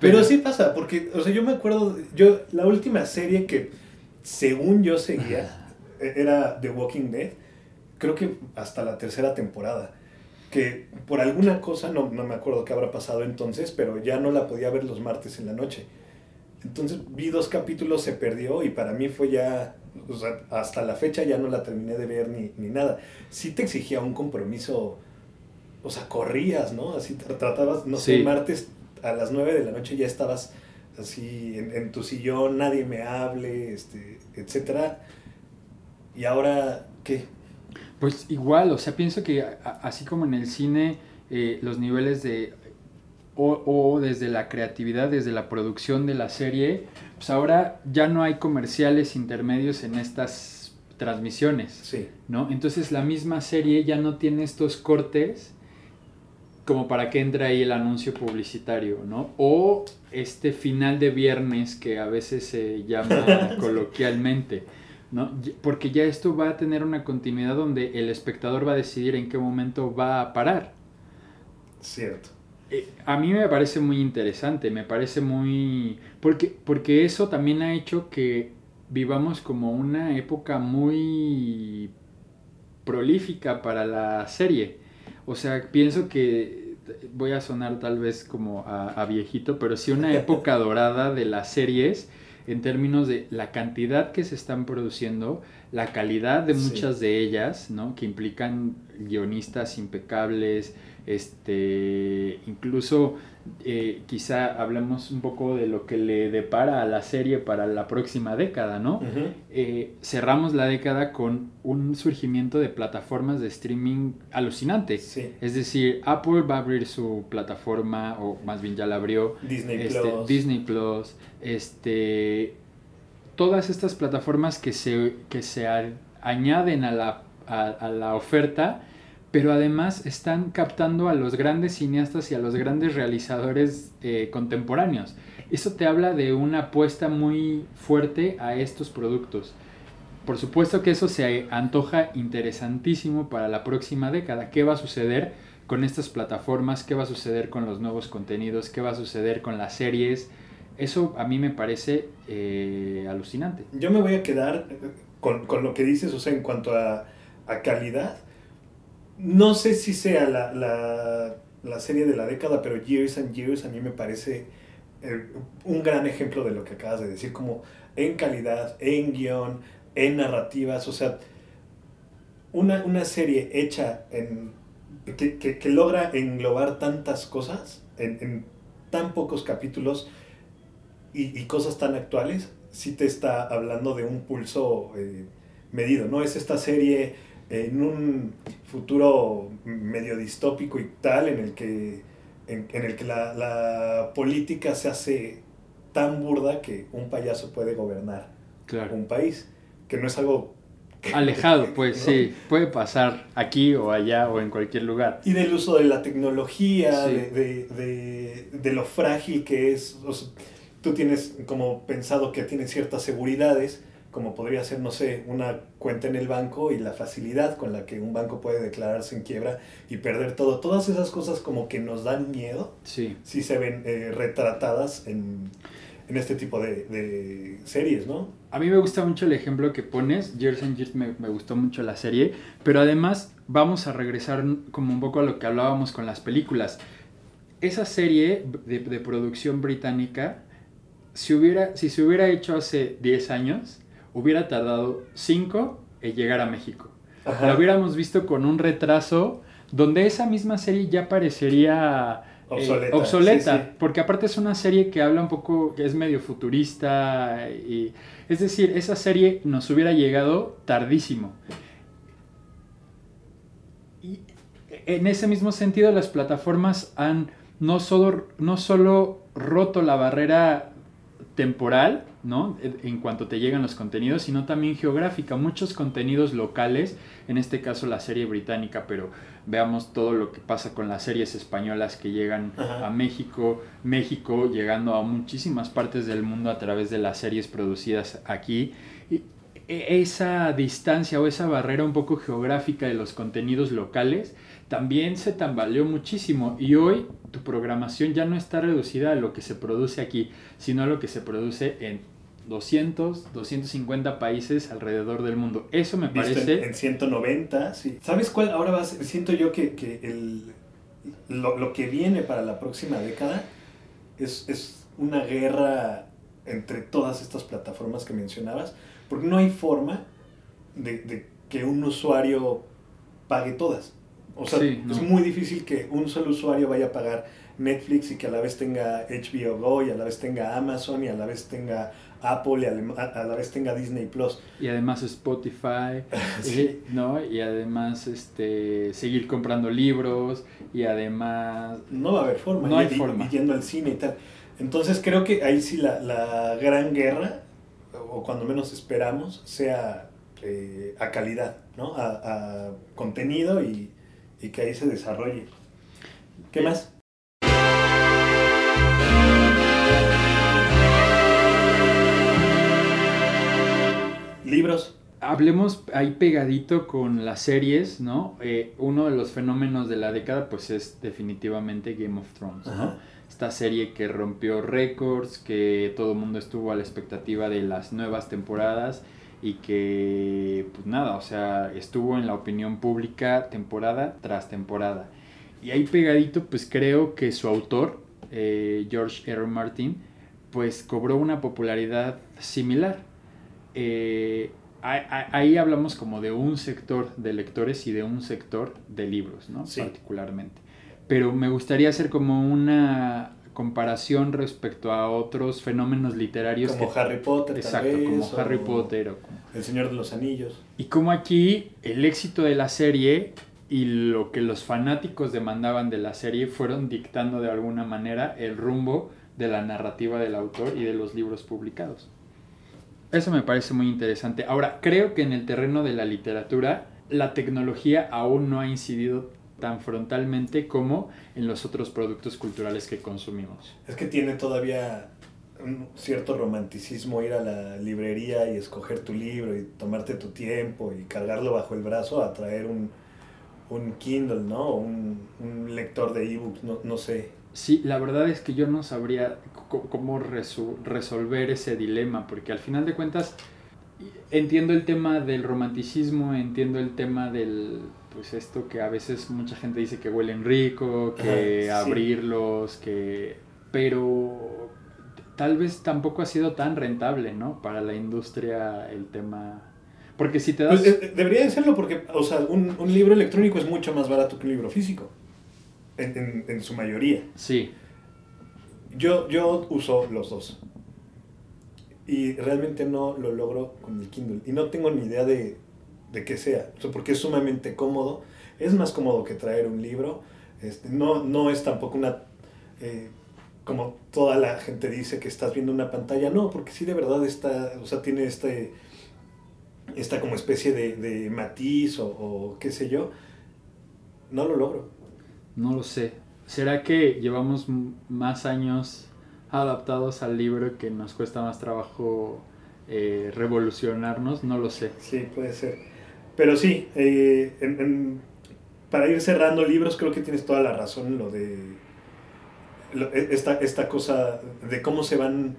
Pero, sí pasa, porque, o sea, yo me acuerdo, yo, la última serie que según yo seguía e- era The Walking Dead, creo que hasta la tercera temporada, que por alguna cosa, no, no me acuerdo qué habrá pasado entonces, pero ya no la podía ver los martes en la noche. Entonces vi dos capítulos, se perdió y para mí fue ya, o sea, hasta la fecha ya no la terminé de ver ni, ni nada. Sí te exigía un compromiso, o sea, corrías, ¿no? Así tra- tratabas, no sé, martes a las 9 de la noche ya estabas así en, en tu sillón, nadie me hable, este, etcétera. Y ahora, ¿qué? Pues igual, o sea, pienso que a- así como en el cine, eh, los niveles de... O, o desde la creatividad, desde la producción de la serie, pues ahora ya no hay comerciales intermedios en estas transmisiones, Sí. ¿no? Entonces la misma serie ya no tiene estos cortes como para que entre ahí el anuncio publicitario, ¿no? O este final de viernes que a veces se llama <laughs> coloquialmente, ¿no? Porque ya esto va a tener una continuidad donde el espectador va a decidir en qué momento va a parar. Cierto. Eh, a mí me parece muy interesante, me parece muy... Porque, porque eso también ha hecho que vivamos como una época muy prolífica para la serie. O sea, pienso que voy a sonar tal vez como a, a viejito, pero sí una época <laughs> dorada de las series en términos de la cantidad que se están produciendo, la calidad de Sí. muchas de ellas, ¿no? Que implican guionistas impecables, este, incluso eh, quizá hablemos un poco de lo que le depara a la serie para la próxima década, ¿no? Eh, cerramos la década con un surgimiento de plataformas de streaming alucinante. Sí. Es decir, Apple va a abrir su plataforma, o más bien ya la abrió, Disney este, Plus. Disney Plus, este, todas estas plataformas que se, que se a- añaden a la, a, a la oferta, pero además están captando a los grandes cineastas y a los grandes realizadores eh, contemporáneos. Eso te habla de una apuesta muy fuerte a estos productos. Por supuesto que eso se antoja interesantísimo para la próxima década. ¿Qué va a suceder con estas plataformas? ¿Qué va a suceder con los nuevos contenidos? ¿Qué va a suceder con las series? Eso a mí me parece eh, alucinante. Yo me voy a quedar con, con lo que dices, o sea, en cuanto a, a calidad. No sé si sea la, la, la serie de la década, pero Years and Years a mí me parece eh, un gran ejemplo de lo que acabas de decir, como en calidad, en guion, en narrativas, o sea, una, una serie hecha en, que, que- logra englobar tantas cosas en, en tan pocos capítulos y, y cosas tan actuales, sí te está hablando de un pulso eh, medido, ¿no? Es esta serie en un futuro medio distópico y tal, en el que, en, en el que la, la política se hace tan burda que un payaso puede gobernar Claro. un país, que no es algo... que- <laughs> Alejado, pues ¿no? sí, puede pasar aquí o allá o en cualquier lugar. Y del uso de la tecnología, Sí. de, de- de- de lo frágil que es. o sea, tú tienes como pensado que tiene ciertas seguridades, como podría ser, no sé, una cuenta en el banco y la facilidad con la que un banco puede declararse en quiebra y perder todo. Todas esas cosas como que nos dan miedo, Sí, sí se ven eh, retratadas en, en este tipo de, de series, ¿no? A mí me gusta mucho el ejemplo que pones, Years and Years me, me gustó mucho la serie, pero además vamos a regresar como un poco a lo que hablábamos con las películas. Esa serie de, de producción británica, si, hubiera, si se hubiera hecho hace 10 años, hubiera tardado 5 en llegar a México. Ajá. La hubiéramos visto con un retraso donde esa misma serie ya parecería eh, Obsoleta, obsoleta, sí, sí. porque aparte es una serie que habla un poco, que es medio futurista, y es decir, esa serie nos hubiera llegado tardísimo. Y en ese mismo sentido, las plataformas han no solo, no solo roto la barrera temporal, ¿no? En cuanto te llegan los contenidos, sino también geográfica. Muchos contenidos locales, en este caso la serie británica, pero veamos todo lo que pasa con las series españolas que llegan Ajá. a México, México llegando a muchísimas partes del mundo a través de las series producidas aquí. Y e- esa distancia o esa barrera un poco geográfica de los contenidos locales también se tambaleó muchísimo y hoy tu programación ya no está reducida a lo que se produce aquí, sino a lo que se produce en 200, 250 países alrededor del mundo. Eso me Visto en- parece... en, 190, sí. ¿Sabes cuál? Ahora va a ser- siento yo que, que el, lo, lo que viene para la próxima década es, es una guerra entre todas estas plataformas que mencionabas, porque no hay forma de, de que un usuario pague todas. O sea, Sí, es muy difícil que un solo usuario vaya a pagar Netflix y que a la vez tenga HBO Go y a la vez tenga Amazon y a la vez tenga Apple y a la, a la vez tenga Disney Plus. Y además Spotify, <laughs> Sí. eh, ¿no? Y además este, seguir comprando libros y además... No va a haber forma. No hay y- forma. y yendo al cine y tal. Entonces creo que ahí sí la, la gran guerra, o cuando menos esperamos, sea eh, a calidad, ¿no? A, a contenido y, y que ahí se desarrolle. ¿Qué más? Libros. Hablemos ahí pegadito con las series, ¿no? Eh, uno de los fenómenos de la década pues es definitivamente Game of Thrones. Esta serie que rompió récords, que todo el mundo estuvo a la expectativa de las nuevas temporadas y que, pues nada, o sea, estuvo en la opinión pública temporada tras temporada. Y ahí pegadito, pues creo que su autor, eh, George R. R. Martin, pues cobró una popularidad similar. Eh, ahí hablamos como de un sector de lectores y de un sector de libros, ¿no? Sí. Particularmente. Pero me gustaría hacer como una comparación respecto a otros fenómenos literarios. Como que- Harry Potter, tal Exacto, vez, como Harry Potter o como... El Señor de los Anillos. Y como aquí el éxito de la serie y lo que los fanáticos demandaban de la serie fueron dictando de alguna manera el rumbo de la narrativa del autor y de los libros publicados. Eso me parece muy interesante. Ahora, creo que en el terreno de la literatura la tecnología aún no ha incidido tan frontalmente como en los otros productos culturales que consumimos. Es que tiene todavía un cierto romanticismo ir a la librería y escoger tu libro y tomarte tu tiempo y cargarlo bajo el brazo a traer un, un Kindle, ¿no? Un, un lector de ebooks, no, no sé. Sí, la verdad es que yo no sabría cómo resolver ese dilema, porque al final de cuentas entiendo el tema del romanticismo, entiendo el tema del, pues esto que a veces mucha gente dice que huelen rico, que Ajá, sí. abrirlos, que... Pero tal vez tampoco ha sido tan rentable, ¿no? Para la industria el tema... Porque si te das... Pues, eh, debería de serlo porque, o sea, un, un libro electrónico es mucho más barato que un libro físico, en, en- en su mayoría. Sí, Yo, yo uso los dos. Y realmente no lo logro con el Kindle. Y no tengo ni idea de, de qué sea. O sea, porque es sumamente cómodo. Es más cómodo que traer un libro. Este, no, no es tampoco una... eh, como toda la gente dice que estás viendo una pantalla. No, porque sí de verdad está... O sea, tiene este... Esta como especie de, de matiz o, o qué sé yo. No lo logro. No lo sé. ¿Será que llevamos más años adaptados al libro que nos cuesta más trabajo eh, revolucionarnos? No lo sé. Sí, puede ser. Pero sí, eh, en- en- para ir cerrando libros, creo que tienes toda la razón lo de e- esta, esta cosa de cómo se van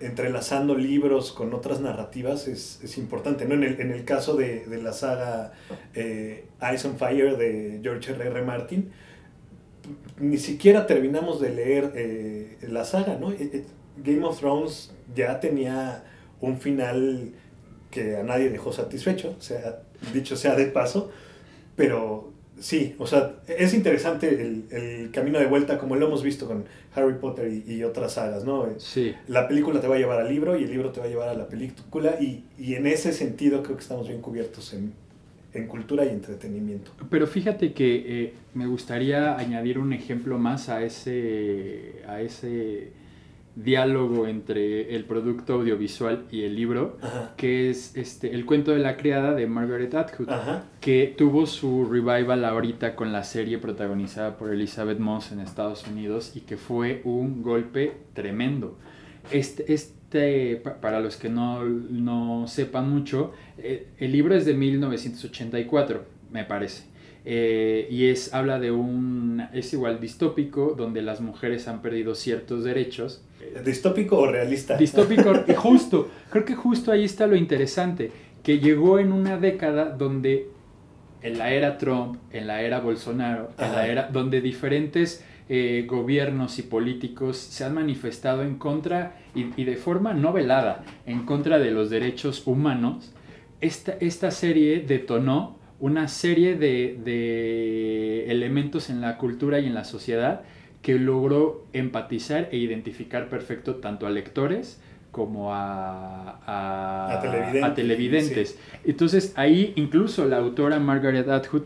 entrelazando libros con otras narrativas es, es importante. ¿no? En, el, en el caso de, de la saga eh, Ice on Fire de George R. R. Martin, ni siquiera terminamos de leer eh, la saga, ¿no? Eh, Game of Thrones ya tenía un final que a nadie dejó satisfecho, o sea, dicho sea de paso, pero sí, o sea, es interesante el, el camino de vuelta como lo hemos visto con Harry Potter y, y otras sagas, ¿no? Sí. La película te va a llevar al libro y el libro te va a llevar a la película y, y en ese sentido creo que estamos bien cubiertos en, en cultura y entretenimiento. Pero fíjate que eh, me gustaría añadir un ejemplo más a ese, a ese diálogo entre el producto audiovisual y el libro, Ajá. que es este, el cuento de la criada de Margaret Atwood. Ajá. que tuvo su revival ahorita con la serie protagonizada por Elizabeth Moss en Estados Unidos y que fue un golpe tremendo. Este, este pa- para los que no, no sepan mucho, eh, el libro es de 1984, me parece. Eh, y es, habla de un, es igual distópico, donde las mujeres han perdido ciertos derechos. ¿Distópico o realista? Distópico, y <laughs> justo, creo que justo ahí está lo interesante, que llegó en una década donde en la era Trump, en la era Bolsonaro, en la era donde diferentes eh, gobiernos y políticos se han manifestado en contra y, y de forma no velada, en contra de los derechos humanos, esta, esta serie detonó una serie de, de elementos en la cultura y en la sociedad que logró empatizar e identificar perfecto tanto a lectores como a, a- A televidentes, a televidentes. Entonces ahí incluso la autora Margaret Atwood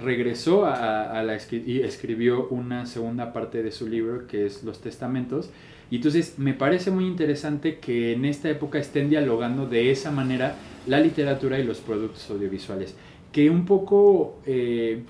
regresó a, a la y escribió una segunda parte de su libro que es Los Testamentos. Y entonces me parece muy interesante que en esta época estén dialogando de esa manera la literatura y los productos audiovisuales. Que un poco, eh,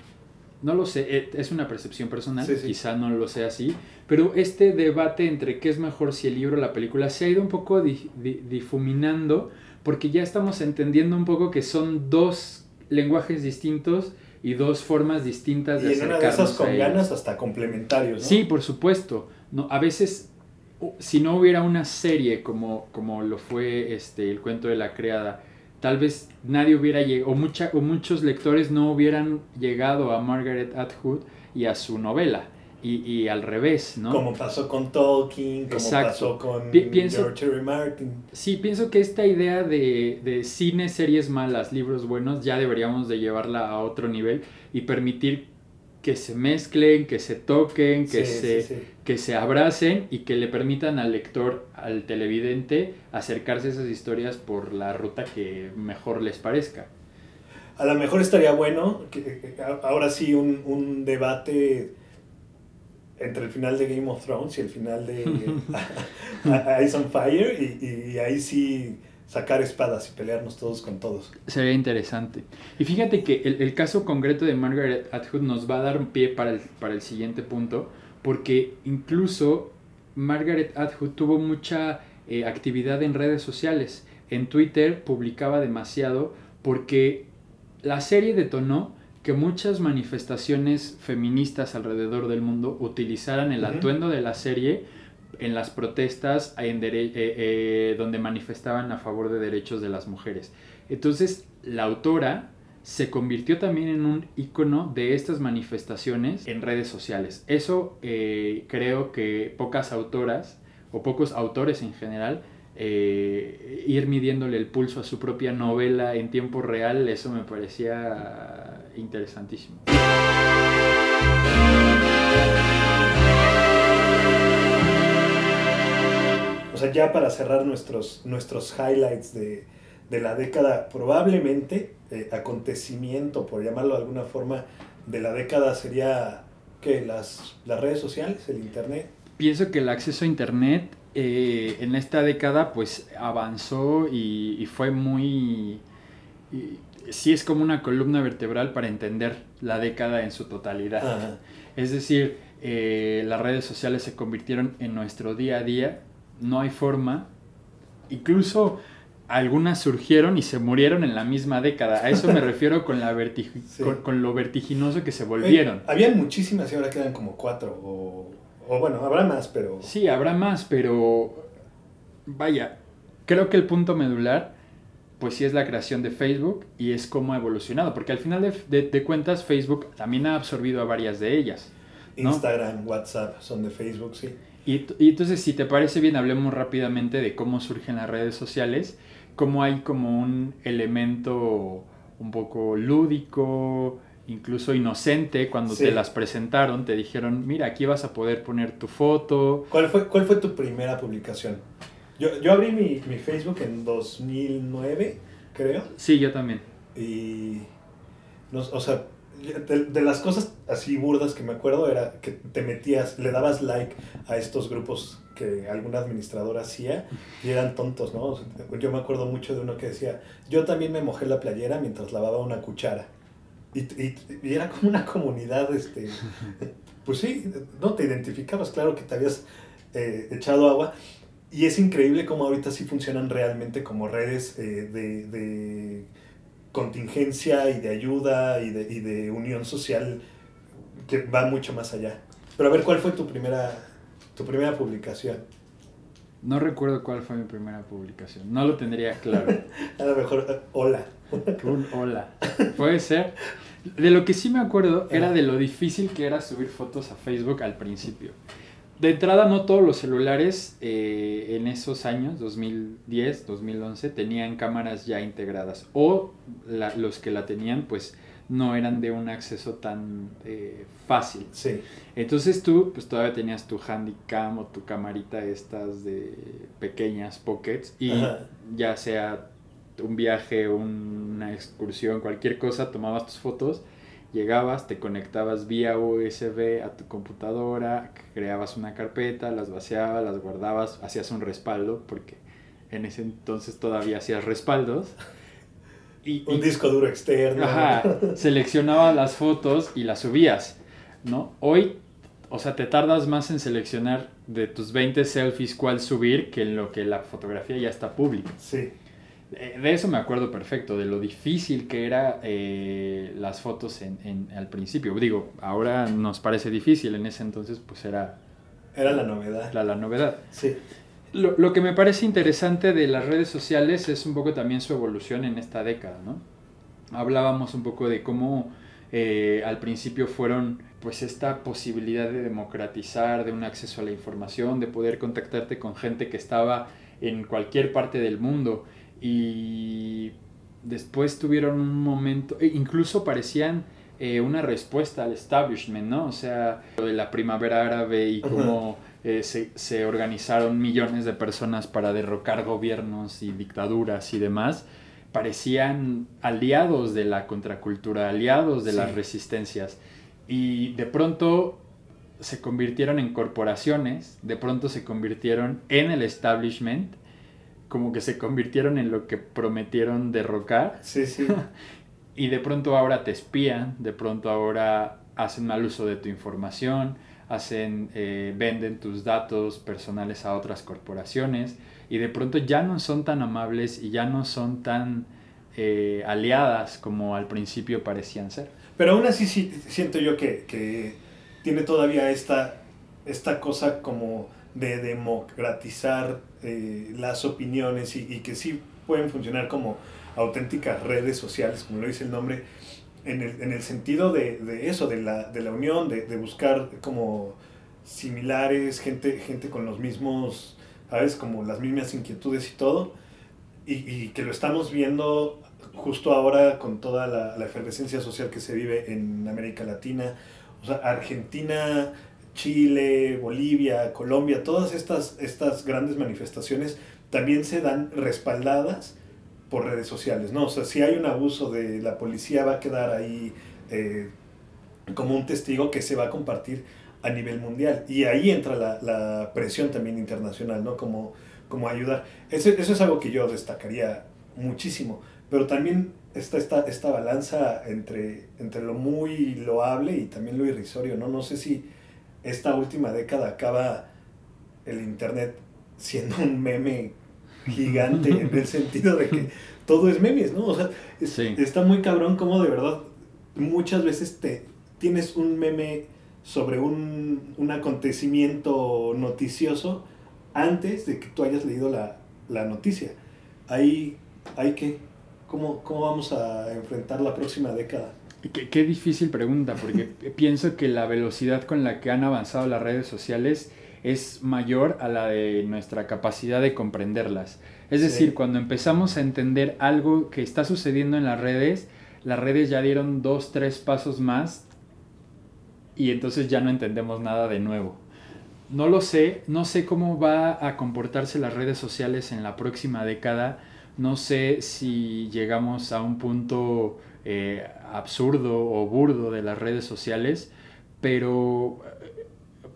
no lo sé, eh, es una percepción personal, Sí, sí. quizá no lo sea así, pero este debate entre qué es mejor si el libro o la película se ha ido un poco di- di- difuminando porque ya estamos entendiendo un poco que son dos lenguajes distintos y dos formas distintas de Y en una de acercarnos esas con a ganas hasta complementarios, ¿no? Sí, por supuesto. No, a veces, si no hubiera una serie como, como lo fue este, el cuento de la criada, tal vez nadie hubiera llegado, o, mucha, o muchos lectores no hubieran llegado a Margaret Atwood y a su novela. Y, y al revés, ¿no? Como pasó con Tolkien, como Exacto. pasó con Pi- pienso- George R. R. Martin. Sí, pienso que esta idea de, de cine, series malas, libros buenos, ya deberíamos de llevarla a otro nivel y permitir que se mezclen, que se toquen, que, Sí, se, sí, sí. Que se abracen y que le permitan al lector, al televidente, acercarse a esas historias por la ruta que mejor les parezca. A lo mejor estaría bueno, que, ahora sí, un, un debate entre el final de Game of Thrones y el final de <laughs> Ice on Fire y, y ahí sí sacar espadas y pelearnos todos con todos. Sería interesante. Y fíjate que el, el caso concreto de Margaret Atwood nos va a dar un pie para el, para el siguiente punto, porque incluso Margaret Atwood tuvo mucha eh, actividad en redes sociales. En Twitter publicaba demasiado porque la serie detonó que muchas manifestaciones feministas alrededor del mundo utilizaran el atuendo de la serie en las protestas en eh, eh, donde manifestaban a favor de derechos de las mujeres. Entonces, la autora se convirtió también en un icono de estas manifestaciones en redes sociales. Eso eh, creo que pocas autoras o pocos autores en general eh, ir midiéndole el pulso a su propia novela en tiempo real, eso me parecía interesantísimo. O sea, ya para cerrar nuestros, nuestros highlights de, de la década, probablemente eh, acontecimiento, por llamarlo de alguna forma, de la década sería que las, las redes sociales, el internet. Pienso que el acceso a Internet eh, en esta década pues avanzó y, y fue muy... y sí es como una columna vertebral para entender la década en su totalidad. Ajá. Es decir, eh, las redes sociales se convirtieron en nuestro día a día, no hay forma, incluso algunas surgieron y se murieron en la misma década. A eso me <laughs> refiero con, la vertig- Sí. con, con lo vertiginoso que se volvieron. Eh, habían muchísimas y ahora quedan como cuatro. O, o bueno, habrá más, pero. Sí, habrá más, pero vaya, creo que el punto medular, pues sí es la creación de Facebook y es cómo ha evolucionado, porque al final de, de- de cuentas Facebook también ha absorbido a varias de ellas. ¿no? Instagram, WhatsApp son de Facebook, sí. Y, y entonces, si te parece bien, hablemos rápidamente de cómo surgen las redes sociales, cómo hay como un elemento un poco lúdico, incluso inocente, cuando Sí. te las presentaron, te dijeron, mira, aquí vas a poder poner tu foto. ¿Cuál fue, cuál fue tu primera publicación? Yo, yo abrí mi, mi Facebook en 2009, creo. Sí, yo también. Y. No, o sea, de, de las cosas así burdas que me acuerdo era que te metías, le dabas like a estos grupos que alguna administradora hacía y eran tontos, ¿no? Yo me acuerdo mucho de uno que decía, yo también me mojé la playera mientras lavaba una cuchara. Y, y- y era como una comunidad, este, pues sí, no te identificabas, claro que te habías eh, echado agua. Y es increíble cómo ahorita sí funcionan realmente como redes eh, de, de contingencia y de ayuda y de, y de unión social que va mucho más allá. Pero a ver, ¿cuál fue tu primera, tu primera publicación? No recuerdo cuál fue mi primera publicación. No lo tendría claro. <laughs> A lo mejor, eh, hola. <laughs> Un hola. Puede ser. De lo que sí me acuerdo era de lo difícil que era subir fotos a Facebook al principio. De entrada, no todos los celulares eh, en esos años, 2010, 2011, tenían cámaras ya integradas. O la- los que la tenían, pues no eran de un acceso tan eh, fácil. Sí, Entonces tú, pues todavía tenías tu handycam o tu camarita estas de pequeñas pockets y Ajá. ya sea un viaje, una excursión, cualquier cosa, tomabas tus fotos, llegabas, te conectabas vía USB a tu computadora, creabas una carpeta, las vaciabas, las guardabas, hacías un respaldo porque en ese entonces todavía hacías respaldos. Y, un y- disco duro externo. Ajá, seleccionabas las fotos y las subías, ¿no? Hoy, o sea, te tardas más en seleccionar de tus 20 selfies cuál subir que en lo que la fotografía ya está pública. Sí, Eh, De eso me acuerdo perfecto, de lo difícil que era eh, las fotos en, en- al principio. Digo, ahora nos parece difícil, en ese entonces pues era era la novedad. la, la novedad. Sí, Lo, lo que me parece interesante de las redes sociales es un poco también su evolución en esta década, ¿no? Hablábamos un poco de cómo eh, al principio fueron pues esta posibilidad de democratizar, de un acceso a la información, de poder contactarte con gente que estaba en cualquier parte del mundo y después tuvieron un momento, e incluso parecían eh, una respuesta al establishment, ¿no? O sea, lo de la primavera árabe y cómo eh, se, se organizaron millones de personas para derrocar gobiernos y dictaduras y demás, parecían aliados de la contracultura, aliados de las resistencias. Y de pronto se convirtieron en corporaciones, de pronto se convirtieron en el establishment, como que se convirtieron en lo que prometieron derrocar, Sí, sí. <laughs> y de pronto ahora te espían, de pronto ahora hacen mal uso de tu información, hacen, eh, venden tus datos personales a otras corporaciones, y de pronto ya no son tan amables y ya no son tan eh, aliadas como al principio parecían ser. Pero aún así sí, siento yo que, que tiene todavía esta, esta cosa como de democratizar eh, las opiniones y, y que sí pueden funcionar como auténticas redes sociales, como lo dice el nombre, en el, en el sentido de, de eso, de la, de la unión, de, de buscar como similares, gente, gente con los mismos, ¿sabes? Como las mismas inquietudes y todo. Y, y que lo estamos viendo justo ahora con toda la, la efervescencia social que se vive en América Latina. O sea, Argentina, Chile, Bolivia, Colombia, todas estas, estas grandes manifestaciones también se dan respaldadas por redes sociales, ¿no? O sea, si hay un abuso de la policía va a quedar ahí eh, como un testigo que se va a compartir a nivel mundial. Y ahí entra la, la presión también internacional, ¿no? Como, como ayudar. Eso, eso es algo que yo destacaría muchísimo. Pero también está esta, esta balanza entre, entre lo muy loable y también lo irrisorio, ¿no? No sé si esta última década acaba el Internet siendo un meme gigante en el sentido de que <laughs> todo es memes, ¿no? O sea, es- Sí. está muy cabrón como de verdad muchas veces te tienes un meme sobre un, un acontecimiento noticioso antes de que tú hayas leído la, la noticia. Ahí, hay que, ¿cómo, ¿cómo vamos a enfrentar la próxima década? Qué, qué difícil pregunta, porque <laughs> pienso que la velocidad con la que han avanzado las redes sociales es mayor a la de nuestra capacidad de comprenderlas. Es Sí. decir, cuando empezamos a entender algo que está sucediendo en las redes, las redes ya dieron dos, tres pasos más y entonces ya no entendemos nada de nuevo. No lo sé, no sé cómo va a comportarse las redes sociales en la próxima década, no sé si llegamos a un punto eh, absurdo o burdo de las redes sociales, pero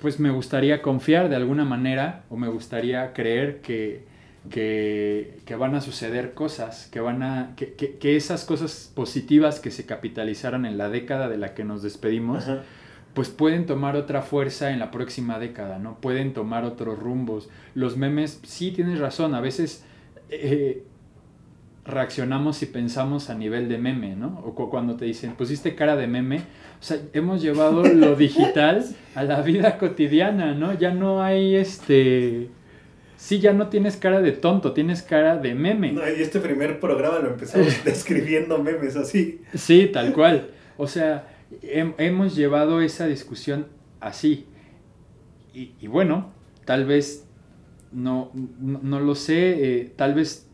pues me gustaría confiar de alguna manera o me gustaría creer que, que, que van a suceder cosas, que, van a, que, que- esas cosas positivas que se capitalizaron en la década de la que nos despedimos, Ajá. pues pueden tomar otra fuerza en la próxima década, ¿no? Pueden tomar otros rumbos. Los memes, sí tienes razón, a veces eh, reaccionamos y pensamos a nivel de meme, ¿no? O cu- cuando te dicen, pusiste cara de meme, o sea, hemos llevado lo <laughs> digital a la vida cotidiana, ¿no? Ya no hay este... Sí, ya no tienes cara de tonto, tienes cara de meme. No, y este primer programa lo empezamos <laughs> describiendo memes así. Sí, tal cual. O sea, hem- hemos llevado esa discusión así. Y, y bueno, tal vez, no, no, no lo sé, eh, tal vez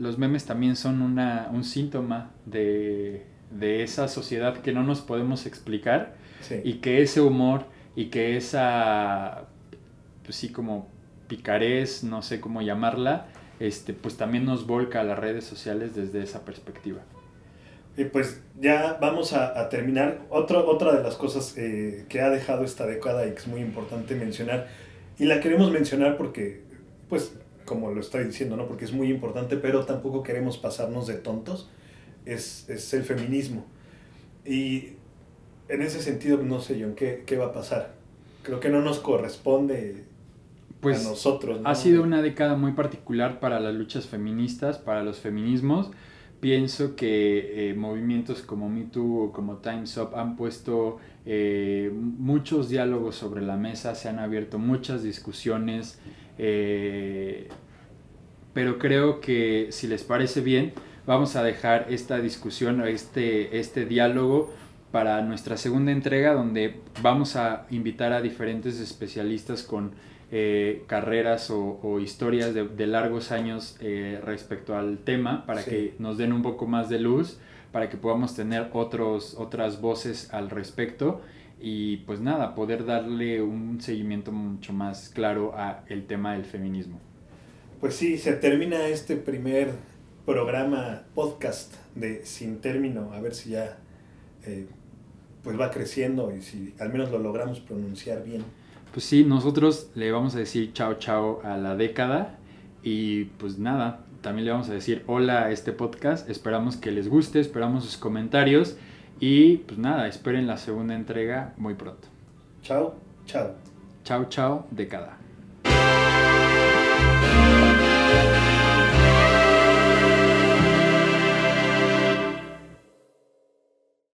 los memes también son una, un síntoma de, de esa sociedad que no nos podemos explicar Sí. y que ese humor y que esa, pues sí, como picarés, no sé cómo llamarla, este, pues también nos volca a las redes sociales desde esa perspectiva. Y pues ya vamos a, a terminar. Otro, otra de las cosas eh, que ha dejado esta década y que es muy importante mencionar, y la queremos mencionar porque, pues, como lo estoy diciendo, ¿no? Porque es muy importante, pero tampoco queremos pasarnos de tontos, es, es el feminismo. Y en ese sentido, no sé, John, ¿qué, qué va a pasar? Creo que no nos corresponde Pues a nosotros. ¿no? ha sido una década muy particular para las luchas feministas, para los feminismos. Pienso que eh, movimientos como Me Too o como Time's Up han puesto eh, muchos diálogos sobre la mesa, se han abierto muchas discusiones, eh, pero creo que si les parece bien, vamos a dejar esta discusión o este, este diálogo para nuestra segunda entrega donde vamos a invitar a diferentes especialistas con eh, carreras o, o historias de, de largos años eh, respecto al tema para Sí. que nos den un poco más de luz, para que podamos tener otros, otras voces al respecto y pues nada, poder darle un seguimiento mucho más claro a el tema del feminismo. Pues sí, se termina este primer programa podcast de Sin Término, a ver si ya eh, pues va creciendo y si al menos lo logramos pronunciar bien pues sí, nosotros le vamos a decir chao chao a la década y pues nada, también le vamos a decir hola a este podcast, esperamos que les guste, esperamos sus comentarios y pues nada, esperen la segunda entrega muy pronto. Chao, chao. Chao, chao, década.